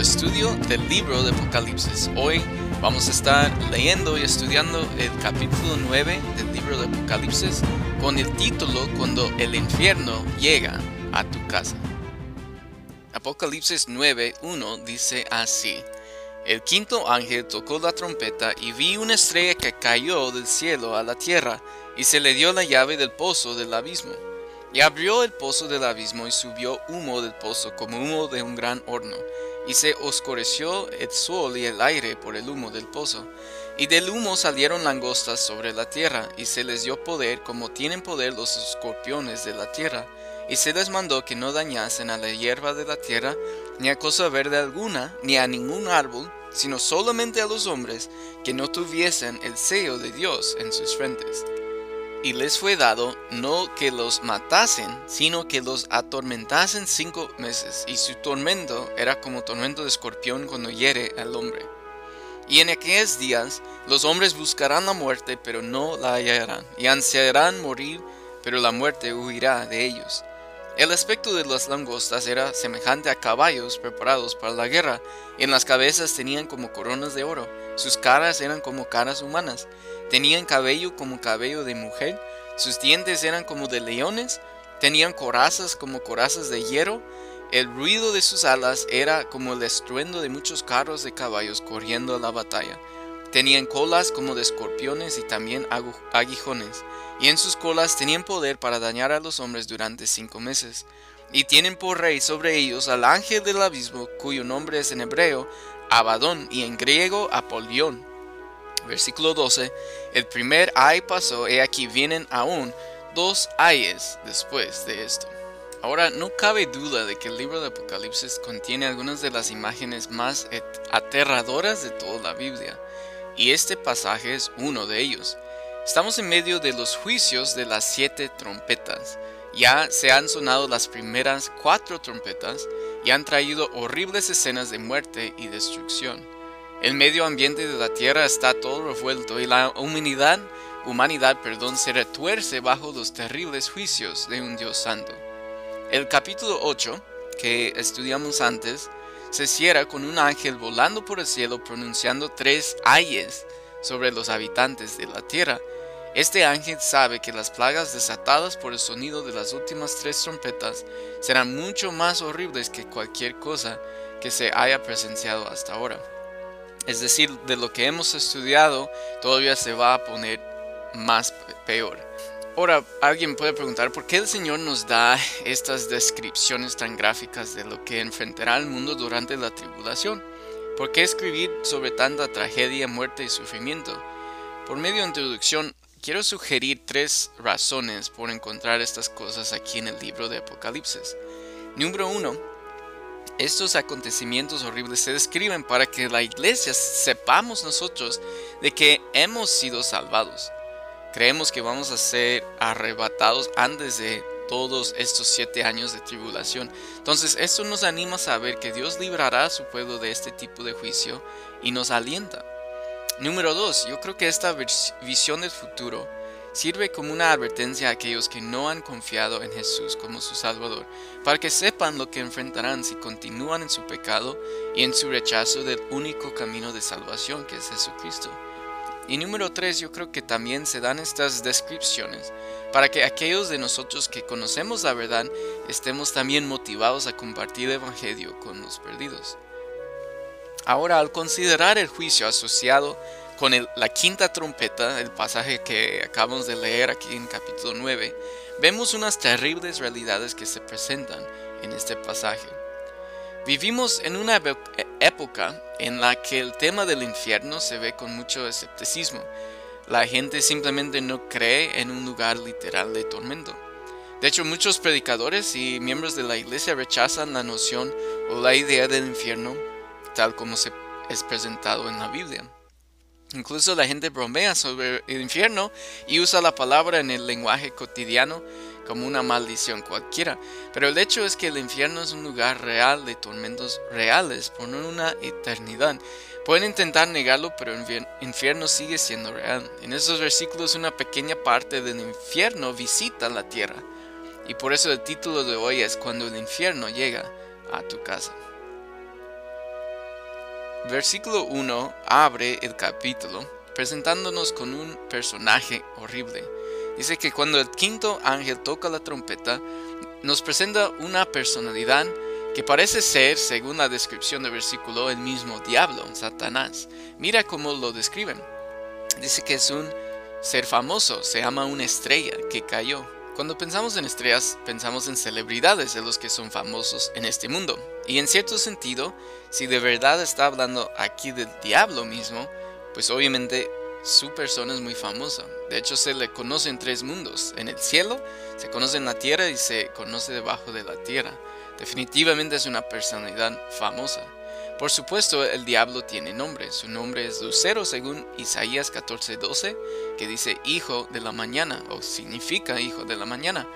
Estudio del libro de Apocalipsis. Hoy vamos a estar leyendo y estudiando el capítulo 9 del libro de Apocalipsis con el título Cuando el infierno llega a tu casa. Apocalipsis 9.1 dice así. El quinto ángel tocó la trompeta y vi una estrella que cayó del cielo a la tierra y se le dio la llave del pozo del abismo. Y abrió el pozo del abismo y subió humo del pozo como humo de un gran horno, y se oscureció el sol y el aire por el humo del pozo. Y del humo salieron langostas sobre la tierra, y se les dio poder como tienen poder los escorpiones de la tierra. Y se les mandó que no dañasen a la hierba de la tierra, ni a cosa verde alguna, ni a ningún árbol, sino solamente a los hombres que no tuviesen el sello de Dios en sus frentes y les fue dado no que los matasen, sino que los atormentasen cinco meses, y su tormento era como tormento de escorpión cuando hiere al hombre. Y en aquellos días los hombres buscarán la muerte, pero no la hallarán, y ansiarán morir, pero la muerte huirá de ellos. El aspecto de las langostas era semejante a caballos preparados para la guerra, y en las cabezas tenían como coronas de oro, sus caras eran como caras humanas, tenían cabello como cabello de mujer, sus dientes eran como de leones, tenían corazas como corazas de hierro, el ruido de sus alas era como el estruendo de muchos carros de caballos corriendo a la batalla. Tenían colas como de escorpiones y también aguijones, y en sus colas tenían poder para dañar a los hombres durante cinco meses. Y tienen por rey sobre ellos al ángel del abismo, cuyo nombre es en hebreo Abadón y en griego Apolión. Versículo 12. El primer ay pasó, y aquí vienen aún dos ayes después de esto. Ahora, no cabe duda de que el libro de Apocalipsis contiene algunas de las imágenes más aterradoras de toda la Biblia y este pasaje es uno de ellos. Estamos en medio de los juicios de las siete trompetas. Ya se han sonado las primeras cuatro trompetas y han traído horribles escenas de muerte y destrucción. El medio ambiente de la tierra está todo revuelto y la humanidad, humanidad perdón, se retuerce bajo los terribles juicios de un Dios santo. El capítulo 8, que estudiamos antes, se cierra con un ángel volando por el cielo pronunciando tres ayes sobre los habitantes de la tierra. Este ángel sabe que las plagas desatadas por el sonido de las últimas tres trompetas serán mucho más horribles que cualquier cosa que se haya presenciado hasta ahora. Es decir, de lo que hemos estudiado todavía se va a poner más peor. Ahora, alguien puede preguntar por qué el Señor nos da estas descripciones tan gráficas de lo que enfrentará el mundo durante la tribulación. ¿Por qué escribir sobre tanta tragedia, muerte y sufrimiento? Por medio de introducción, quiero sugerir tres razones por encontrar estas cosas aquí en el libro de Apocalipsis. Número uno, estos acontecimientos horribles se describen para que la iglesia sepamos nosotros de que hemos sido salvados. Creemos que vamos a ser arrebatados antes de todos estos siete años de tribulación. Entonces esto nos anima a saber que Dios librará a su pueblo de este tipo de juicio y nos alienta. Número dos, yo creo que esta visión del futuro sirve como una advertencia a aquellos que no han confiado en Jesús como su Salvador, para que sepan lo que enfrentarán si continúan en su pecado y en su rechazo del único camino de salvación que es Jesucristo. Y número tres, yo creo que también se dan estas descripciones para que aquellos de nosotros que conocemos la verdad estemos también motivados a compartir el Evangelio con los perdidos. Ahora, al considerar el juicio asociado con la quinta trompeta, el pasaje que acabamos de leer aquí en capítulo 9, vemos unas terribles realidades que se presentan en este pasaje. Vivimos en una época en la que el tema del infierno se ve con mucho escepticismo. La gente simplemente no cree en un lugar literal de tormento. De hecho, muchos predicadores y miembros de la iglesia rechazan la noción o la idea del infierno tal como se es presentado en la Biblia. Incluso la gente bromea sobre el infierno y usa la palabra en el lenguaje cotidiano como una maldición cualquiera. Pero el hecho es que el infierno es un lugar real de tormentos reales por una eternidad. Pueden intentar negarlo, pero el infierno sigue siendo real. En esos versículos una pequeña parte del infierno visita la tierra. Y por eso el título de hoy es Cuando el infierno llega a tu casa. Versículo 1 abre el capítulo presentándonos con un personaje horrible. Dice que cuando el quinto ángel toca la trompeta, nos presenta una personalidad que parece ser, según la descripción del versículo, el mismo diablo, Satanás. Mira cómo lo describen. Dice que es un ser famoso, se llama una estrella que cayó. Cuando pensamos en estrellas, pensamos en celebridades de los que son famosos en este mundo. Y en cierto sentido, si de verdad está hablando aquí del diablo mismo, pues obviamente su persona es muy famosa. De hecho, se le conoce en tres mundos. En el cielo, se conoce en la tierra y se conoce debajo de la tierra. Definitivamente es una personalidad famosa. Por supuesto, el diablo tiene nombre. Su nombre es Lucero según Isaías 14:12, que dice hijo de la mañana o significa hijo de la mañana.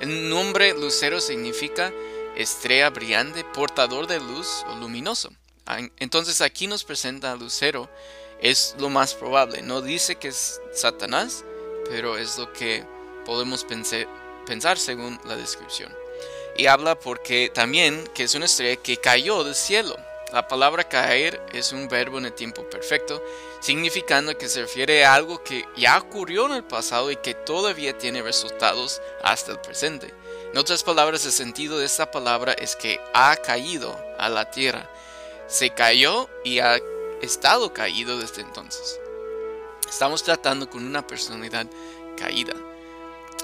El nombre Lucero significa estrella brillante, portador de luz o luminoso. Ah, entonces aquí nos presenta a Lucero, es lo más probable. No dice que es Satanás, pero es lo que podemos pensar según la descripción. Y habla porque también que es una estrella que cayó del cielo. La palabra caer es un verbo en el tiempo perfecto, significando que se refiere a algo que ya ocurrió en el pasado y que todavía tiene resultados hasta el presente. En otras palabras, el sentido de esta palabra es que ha caído a la tierra. Se cayó y ha estado caído desde entonces. Estamos tratando con una personalidad caída.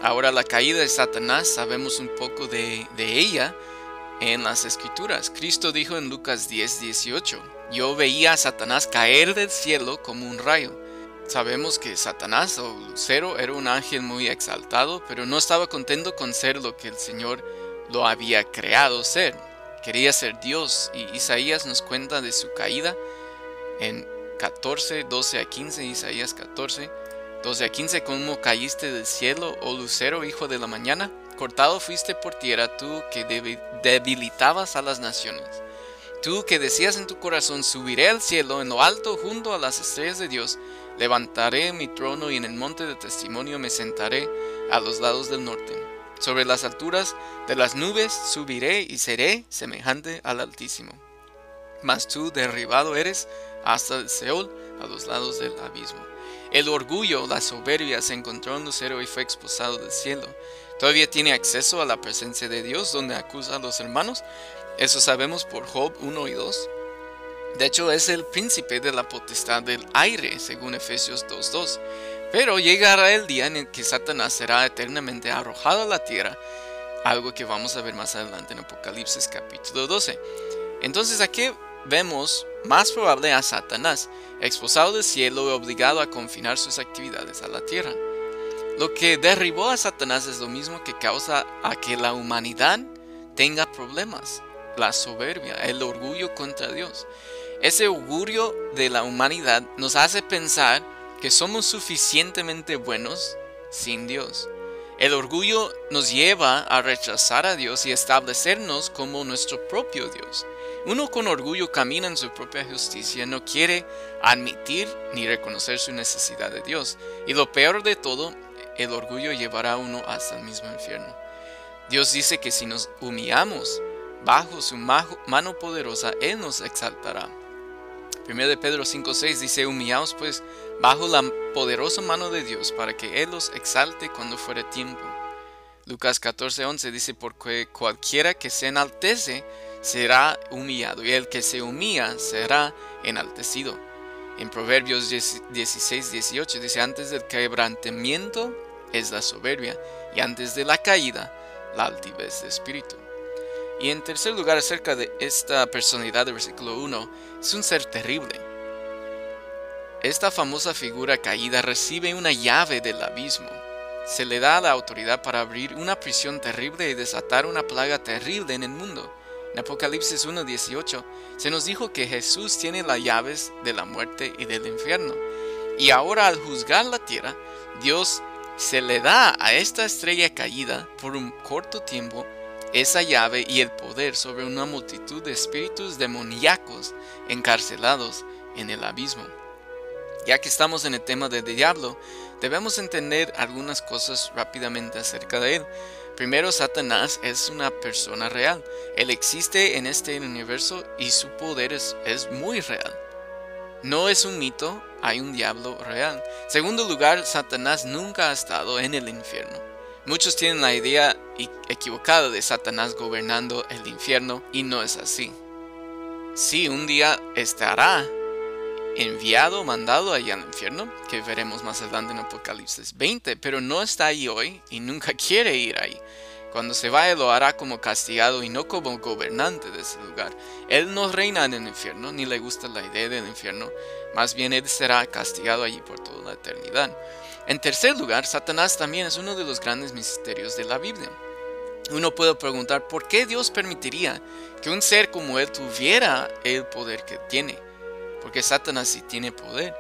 Ahora la caída de Satanás sabemos un poco de, de ella en las escrituras. Cristo dijo en Lucas 10, 18, yo veía a Satanás caer del cielo como un rayo. Sabemos que Satanás o Lucero era un ángel muy exaltado, pero no estaba contento con ser lo que el Señor lo había creado ser. Quería ser Dios y Isaías nos cuenta de su caída en 14, 12 a 15, Isaías 14, 12 a 15, ¿cómo caíste del cielo, oh Lucero, hijo de la mañana? Cortado fuiste por tierra tú que debilitabas a las naciones. Tú que decías en tu corazón, subiré al cielo en lo alto junto a las estrellas de Dios, levantaré mi trono y en el monte de testimonio me sentaré a los lados del norte. Sobre las alturas de las nubes subiré y seré semejante al Altísimo. Mas tú derribado eres hasta el Seol, a los lados del abismo. El orgullo, la soberbia se encontró en Lucero y fue expulsado del cielo. Todavía tiene acceso a la presencia de Dios donde acusa a los hermanos. Eso sabemos por Job 1 y 2. De hecho, es el príncipe de la potestad del aire, según Efesios 2.2. Pero llegará el día en el que Satanás será eternamente arrojado a la tierra, algo que vamos a ver más adelante en Apocalipsis capítulo 12. Entonces aquí vemos más probable a Satanás, expulsado del cielo y obligado a confinar sus actividades a la tierra. Lo que derribó a Satanás es lo mismo que causa a que la humanidad tenga problemas, la soberbia, el orgullo contra Dios. Ese orgullo de la humanidad nos hace pensar que somos suficientemente buenos sin Dios. El orgullo nos lleva a rechazar a Dios y establecernos como nuestro propio Dios. Uno con orgullo camina en su propia justicia, no quiere admitir ni reconocer su necesidad de Dios. Y lo peor de todo el orgullo llevará a uno hasta el mismo infierno. Dios dice que si nos humillamos bajo su mano poderosa, Él nos exaltará. 1 de Pedro 5.6 dice, humillaos pues bajo la poderosa mano de Dios para que Él los exalte cuando fuere tiempo. Lucas 14.11 dice, porque cualquiera que se enaltece será humillado y el que se humilla será enaltecido. En Proverbios 16.18 dice, antes del quebrantamiento es la soberbia y antes de la caída la altivez de espíritu. Y en tercer lugar, acerca de esta personalidad del versículo 1, es un ser terrible. Esta famosa figura caída recibe una llave del abismo. Se le da la autoridad para abrir una prisión terrible y desatar una plaga terrible en el mundo. En Apocalipsis 1.18 se nos dijo que Jesús tiene las llaves de la muerte y del infierno. Y ahora al juzgar la tierra, Dios se le da a esta estrella caída por un corto tiempo esa llave y el poder sobre una multitud de espíritus demoníacos encarcelados en el abismo. Ya que estamos en el tema del diablo, debemos entender algunas cosas rápidamente acerca de él. Primero, Satanás es una persona real. Él existe en este universo y su poder es, es muy real. No es un mito, hay un diablo real. Segundo lugar, Satanás nunca ha estado en el infierno. Muchos tienen la idea equivocada de Satanás gobernando el infierno y no es así. Sí, un día estará enviado, mandado allá al infierno, que veremos más adelante en Apocalipsis 20, pero no está ahí hoy y nunca quiere ir ahí. Cuando se vaya lo hará como castigado y no como gobernante de ese lugar. Él no reina en el infierno, ni le gusta la idea del infierno, más bien él será castigado allí por toda la eternidad. En tercer lugar, Satanás también es uno de los grandes misterios de la Biblia. Uno puede preguntar por qué Dios permitiría que un ser como él tuviera el poder que tiene. Porque Satanás sí tiene poder.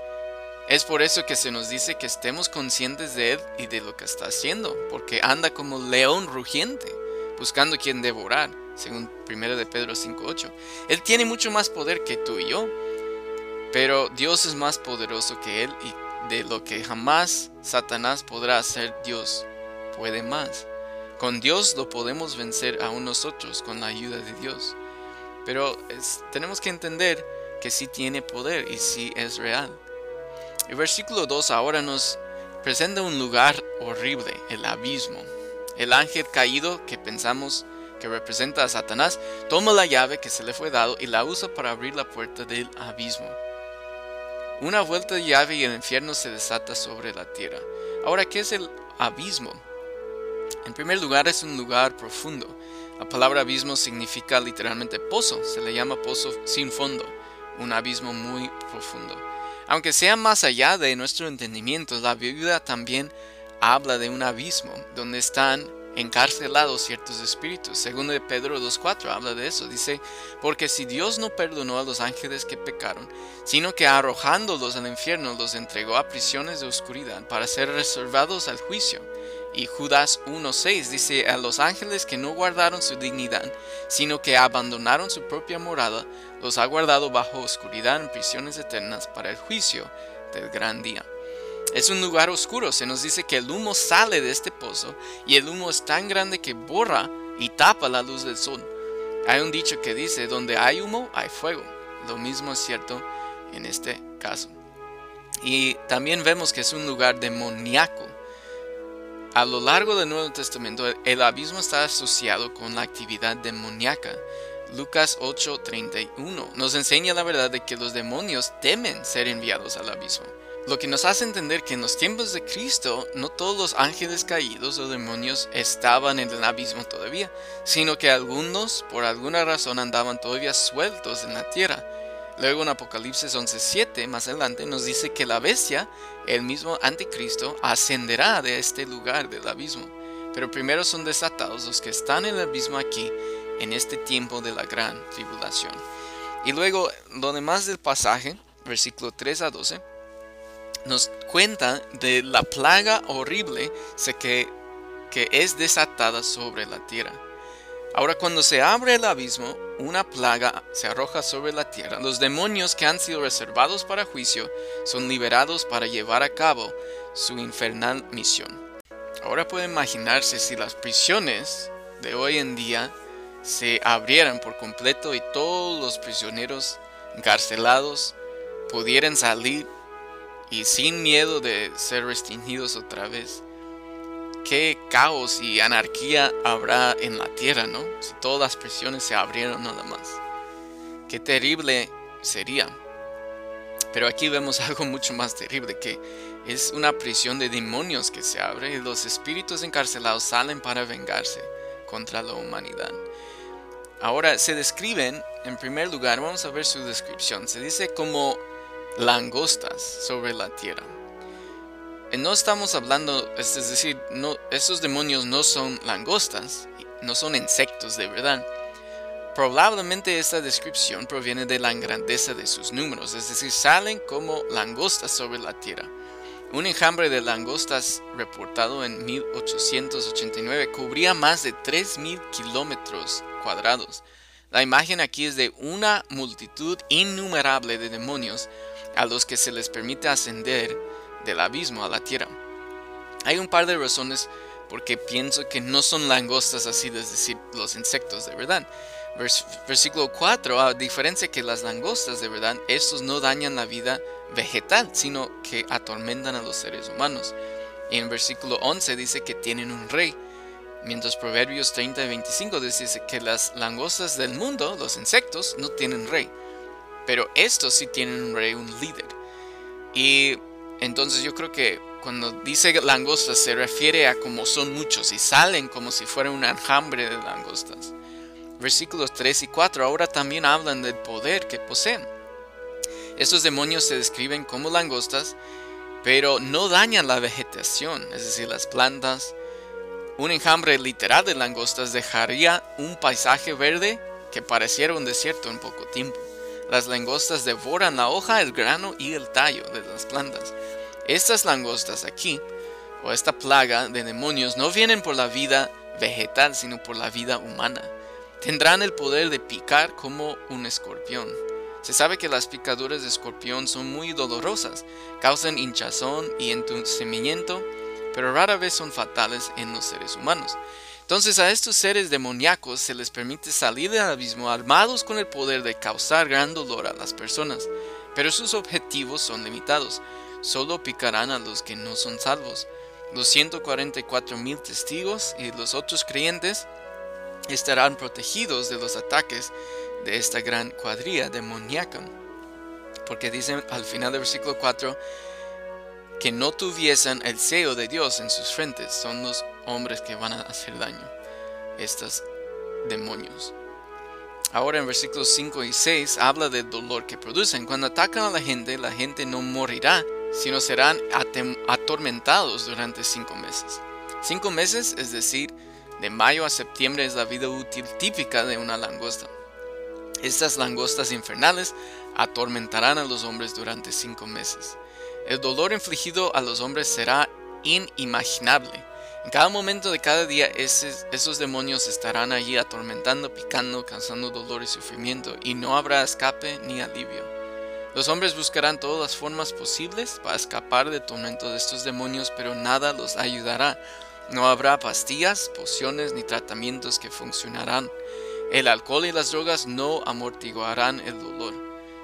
Es por eso que se nos dice que estemos conscientes de él y de lo que está haciendo, porque anda como león rugiente, buscando quien devorar, según 1 de Pedro 5.8. Él tiene mucho más poder que tú y yo, pero Dios es más poderoso que él y de lo que jamás Satanás podrá hacer, Dios puede más. Con Dios lo podemos vencer aún nosotros con la ayuda de Dios. Pero tenemos que entender que sí tiene poder y sí es real. El versículo 2 ahora nos presenta un lugar horrible, el abismo. El ángel caído que pensamos que representa a Satanás toma la llave que se le fue dado y la usa para abrir la puerta del abismo. Una vuelta de llave y el infierno se desata sobre la tierra. Ahora, ¿qué es el abismo? En primer lugar, es un lugar profundo. La palabra abismo significa literalmente pozo, se le llama pozo sin fondo, un abismo muy profundo. Aunque sea más allá de nuestro entendimiento, la Biblia también habla de un abismo donde están encarcelados ciertos espíritus. Segundo de Pedro 2.4 habla de eso. Dice, porque si Dios no perdonó a los ángeles que pecaron, sino que arrojándolos al infierno los entregó a prisiones de oscuridad para ser reservados al juicio. Y Judas 1.6 dice, a los ángeles que no guardaron su dignidad, sino que abandonaron su propia morada, los ha guardado bajo oscuridad en prisiones eternas para el juicio del gran día. Es un lugar oscuro, se nos dice que el humo sale de este pozo y el humo es tan grande que borra y tapa la luz del sol. Hay un dicho que dice, donde hay humo, hay fuego. Lo mismo es cierto en este caso. Y también vemos que es un lugar demoníaco. A lo largo del Nuevo Testamento, el abismo está asociado con la actividad demoníaca. Lucas 8:31 nos enseña la verdad de que los demonios temen ser enviados al abismo. Lo que nos hace entender que en los tiempos de Cristo no todos los ángeles caídos o demonios estaban en el abismo todavía, sino que algunos por alguna razón andaban todavía sueltos en la tierra. Luego en Apocalipsis 11:7 más adelante nos dice que la bestia, el mismo anticristo, ascenderá de este lugar del abismo. Pero primero son desatados los que están en el abismo aquí en este tiempo de la gran tribulación. Y luego lo demás del pasaje, versículo 3 a 12 nos cuenta de la plaga horrible que, que es desatada sobre la tierra. Ahora cuando se abre el abismo, una plaga se arroja sobre la tierra. Los demonios que han sido reservados para juicio son liberados para llevar a cabo su infernal misión. Ahora puede imaginarse si las prisiones de hoy en día se abrieran por completo y todos los prisioneros encarcelados pudieran salir y sin miedo de ser restringidos otra vez. Qué caos y anarquía habrá en la tierra, ¿no? Si todas las prisiones se abrieron nada más. Qué terrible sería. Pero aquí vemos algo mucho más terrible, que es una prisión de demonios que se abre y los espíritus encarcelados salen para vengarse contra la humanidad. Ahora se describen, en primer lugar, vamos a ver su descripción. Se dice como langostas sobre la tierra. Eh, no estamos hablando, es decir, no, estos demonios no son langostas, no son insectos de verdad. Probablemente esta descripción proviene de la grandeza de sus números, es decir, salen como langostas sobre la tierra. Un enjambre de langostas reportado en 1889 cubría más de 3.000 kilómetros cuadrados. La imagen aquí es de una multitud innumerable de demonios a los que se les permite ascender del abismo a la tierra. Hay un par de razones porque pienso que no son langostas así, es decir, los insectos de verdad. versículo 4, a diferencia que las langostas de verdad, estos no dañan la vida vegetal, sino que atormentan a los seres humanos. Y en versículo 11 dice que tienen un rey. Mientras Proverbios 30 y 25 dice que las langostas del mundo, los insectos, no tienen rey. Pero estos sí tienen un rey, un líder. Y entonces yo creo que cuando dice langostas se refiere a como son muchos y salen como si fuera un enjambre de langostas. Versículos 3 y 4 ahora también hablan del poder que poseen. Estos demonios se describen como langostas, pero no dañan la vegetación, es decir, las plantas. Un enjambre literal de langostas dejaría un paisaje verde que pareciera un desierto en poco tiempo. Las langostas devoran la hoja, el grano y el tallo de las plantas. Estas langostas aquí, o esta plaga de demonios, no vienen por la vida vegetal, sino por la vida humana. Tendrán el poder de picar como un escorpión. Se sabe que las picaduras de escorpión son muy dolorosas, causan hinchazón y entumecimiento, pero rara vez son fatales en los seres humanos. Entonces a estos seres demoníacos se les permite salir del abismo armados con el poder de causar gran dolor a las personas, pero sus objetivos son limitados solo picarán a los que no son salvos. Los 144 mil testigos y los otros creyentes estarán protegidos de los ataques de esta gran cuadrilla demoníaca. Porque dicen al final del versículo 4 que no tuviesen el sello de Dios en sus frentes. Son los hombres que van a hacer daño. Estos demonios. Ahora en versículos 5 y 6 habla del dolor que producen. Cuando atacan a la gente, la gente no morirá, sino serán atormentados durante cinco meses. Cinco meses, es decir, de mayo a septiembre es la vida útil típica de una langosta. Estas langostas infernales atormentarán a los hombres durante cinco meses. El dolor infligido a los hombres será inimaginable. En cada momento de cada día esos demonios estarán allí atormentando, picando, causando dolor y sufrimiento, y no habrá escape ni alivio. Los hombres buscarán todas las formas posibles para escapar del tormento de estos demonios, pero nada los ayudará. No habrá pastillas, pociones ni tratamientos que funcionarán. El alcohol y las drogas no amortiguarán el dolor.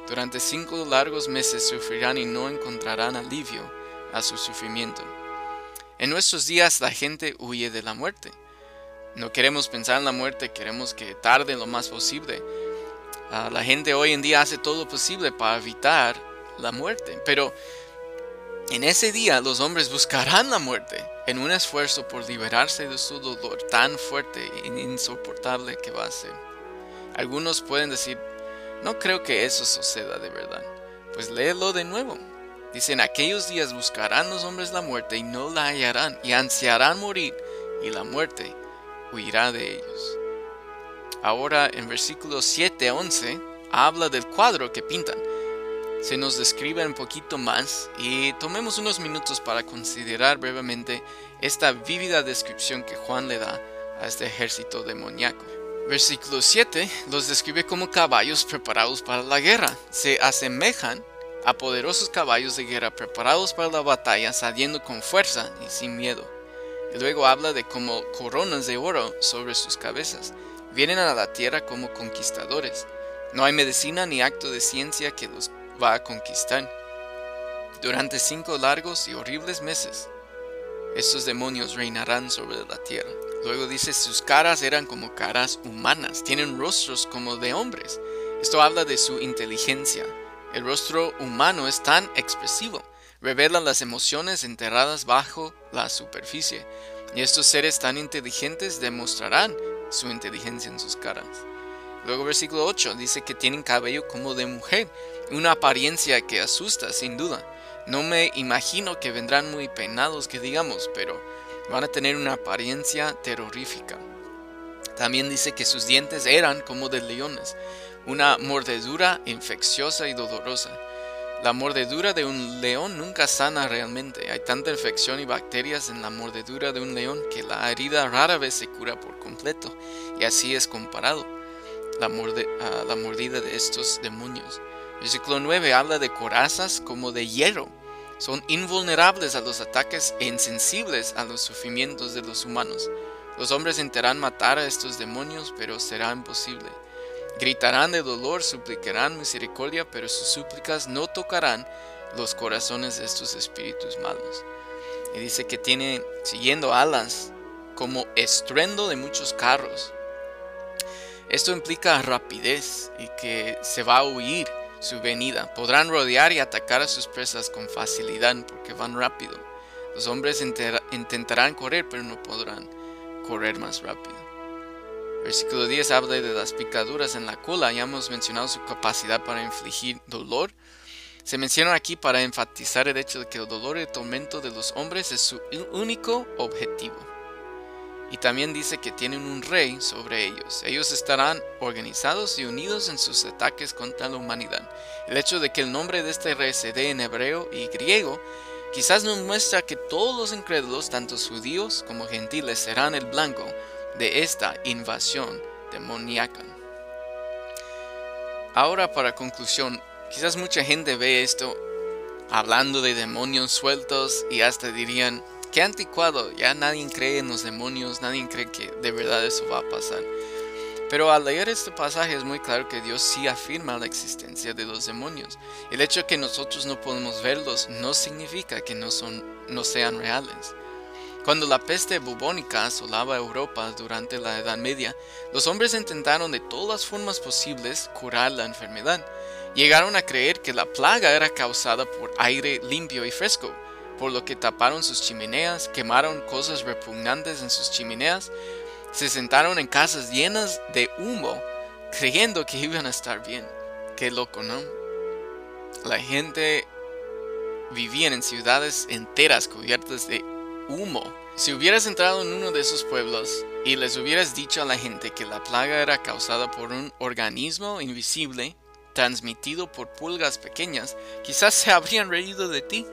Durante cinco largos meses sufrirán y no encontrarán alivio a su sufrimiento. En nuestros días la gente huye de la muerte. No queremos pensar en la muerte, queremos que tarde lo más posible la gente hoy en día hace todo lo posible para evitar la muerte, pero en ese día los hombres buscarán la muerte en un esfuerzo por liberarse de su dolor tan fuerte e insoportable que va a ser. Algunos pueden decir, no creo que eso suceda de verdad. Pues léelo de nuevo. Dicen, aquellos días buscarán los hombres la muerte y no la hallarán, y ansiarán morir, y la muerte huirá de ellos. Ahora en versículos 7 a 11 habla del cuadro que pintan. Se nos describe un poquito más y tomemos unos minutos para considerar brevemente esta vívida descripción que Juan le da a este ejército demoníaco. Versículo 7 los describe como caballos preparados para la guerra. Se asemejan a poderosos caballos de guerra preparados para la batalla, saliendo con fuerza y sin miedo. Y luego habla de como coronas de oro sobre sus cabezas Vienen a la tierra como conquistadores. No hay medicina ni acto de ciencia que los va a conquistar. Durante cinco largos y horribles meses, estos demonios reinarán sobre la tierra. Luego dice, sus caras eran como caras humanas, tienen rostros como de hombres. Esto habla de su inteligencia. El rostro humano es tan expresivo, revela las emociones enterradas bajo la superficie. Y estos seres tan inteligentes demostrarán su inteligencia en sus caras. Luego versículo 8 dice que tienen cabello como de mujer, una apariencia que asusta sin duda. No me imagino que vendrán muy peinados que digamos, pero van a tener una apariencia terrorífica. También dice que sus dientes eran como de leones, una mordedura infecciosa y dolorosa. La mordedura de un león nunca sana realmente. Hay tanta infección y bacterias en la mordedura de un león que la herida rara vez se cura por completo. Y así es comparado la, la mordida de estos demonios. Versículo 9 habla de corazas como de hierro. Son invulnerables a los ataques e insensibles a los sufrimientos de los humanos. Los hombres intentarán matar a estos demonios, pero será imposible. Gritarán de dolor, suplicarán misericordia, pero sus súplicas no tocarán los corazones de estos espíritus malos. Y dice que tiene siguiendo alas como estruendo de muchos carros. Esto implica rapidez y que se va a huir su venida. Podrán rodear y atacar a sus presas con facilidad porque van rápido. Los hombres intentarán correr, pero no podrán correr más rápido. Versículo 10 habla de las picaduras en la cola. Ya hemos mencionado su capacidad para infligir dolor. Se menciona aquí para enfatizar el hecho de que el dolor y el tormento de los hombres es su único objetivo. Y también dice que tienen un rey sobre ellos. Ellos estarán organizados y unidos en sus ataques contra la humanidad. El hecho de que el nombre de este rey se dé en hebreo y griego quizás nos muestra que todos los incrédulos, tanto judíos como gentiles, serán el blanco de esta invasión demoníaca. Ahora para conclusión, quizás mucha gente ve esto hablando de demonios sueltos y hasta dirían, Qué anticuado, ya nadie cree en los demonios, nadie cree que de verdad eso va a pasar. Pero al leer este pasaje es muy claro que Dios sí afirma la existencia de los demonios. El hecho de que nosotros no podemos verlos no significa que no, son, no sean reales. Cuando la peste bubónica asolaba Europa durante la Edad Media, los hombres intentaron de todas las formas posibles curar la enfermedad. Llegaron a creer que la plaga era causada por aire limpio y fresco, por lo que taparon sus chimeneas, quemaron cosas repugnantes en sus chimeneas, se sentaron en casas llenas de humo, creyendo que iban a estar bien. Qué loco, ¿no? La gente vivía en ciudades enteras cubiertas de humo. Si hubieras entrado en uno de esos pueblos y les hubieras dicho a la gente que la plaga era causada por un organismo invisible transmitido por pulgas pequeñas, quizás se habrían reído de ti.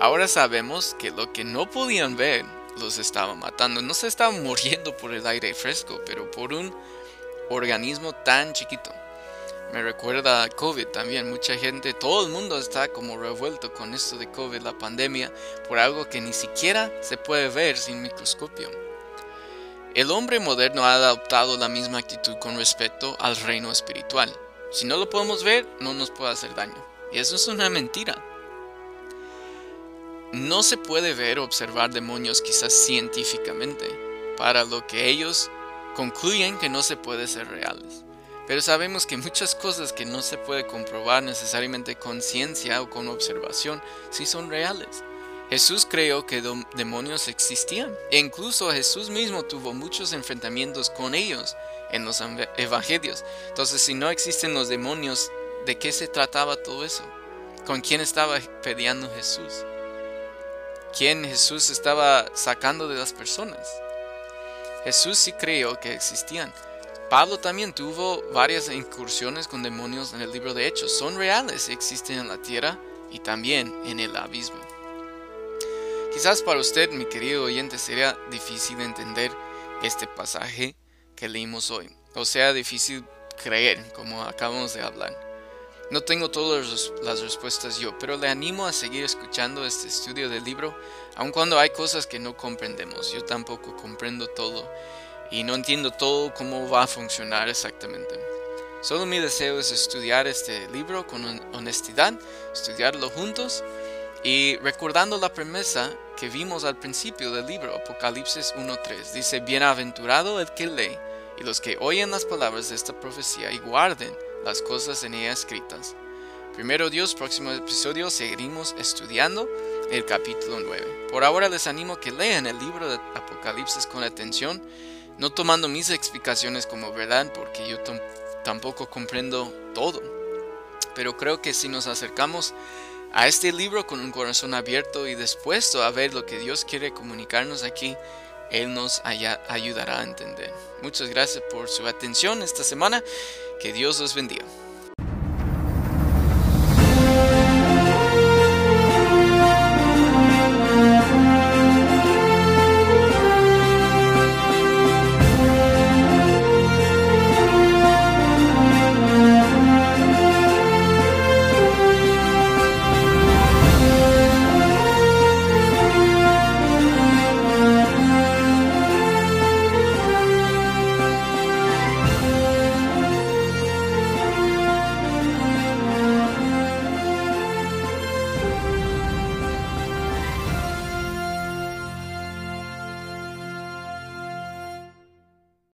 Ahora sabemos que lo que no podían ver los estaba matando. No se estaban muriendo por el aire fresco, pero por un organismo tan chiquito. Me recuerda a COVID también. Mucha gente, todo el mundo está como revuelto con esto de COVID, la pandemia, por algo que ni siquiera se puede ver sin microscopio. El hombre moderno ha adoptado la misma actitud con respecto al reino espiritual. Si no lo podemos ver, no nos puede hacer daño. Y eso es una mentira. No se puede ver o observar demonios quizás científicamente, para lo que ellos concluyen que no se puede ser reales. Pero sabemos que muchas cosas que no se puede comprobar necesariamente con ciencia o con observación sí son reales. Jesús creyó que demonios existían e incluso Jesús mismo tuvo muchos enfrentamientos con ellos en los evangelios. Entonces, si no existen los demonios, ¿de qué se trataba todo eso? ¿Con quién estaba peleando Jesús? quién Jesús estaba sacando de las personas. Jesús sí creyó que existían. Pablo también tuvo varias incursiones con demonios en el libro de Hechos. Son reales, existen en la tierra y también en el abismo. Quizás para usted, mi querido oyente, sería difícil entender este pasaje que leímos hoy. O sea, difícil creer, como acabamos de hablar. No tengo todas las respuestas yo, pero le animo a seguir escuchando este estudio del libro, aun cuando hay cosas que no comprendemos. Yo tampoco comprendo todo y no entiendo todo cómo va a funcionar exactamente. Solo mi deseo es estudiar este libro con honestidad, estudiarlo juntos y recordando la promesa que vimos al principio del libro, Apocalipsis 1.3. Dice, bienaventurado el que lee y los que oyen las palabras de esta profecía y guarden las cosas en ella escritas. Primero Dios, próximo episodio seguiremos estudiando el capítulo 9. Por ahora les animo que lean el libro de Apocalipsis con atención, no tomando mis explicaciones como verdad porque yo tampoco comprendo todo. Pero creo que si nos acercamos a este libro con un corazón abierto y dispuesto a ver lo que Dios quiere comunicarnos aquí, Él nos ayudará a entender. Muchas gracias por su atención esta semana que Dios los bendiga.